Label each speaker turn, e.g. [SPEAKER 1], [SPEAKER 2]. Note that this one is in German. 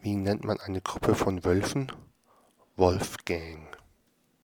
[SPEAKER 1] Wie nennt man eine Gruppe von Wölfen? Wolfgang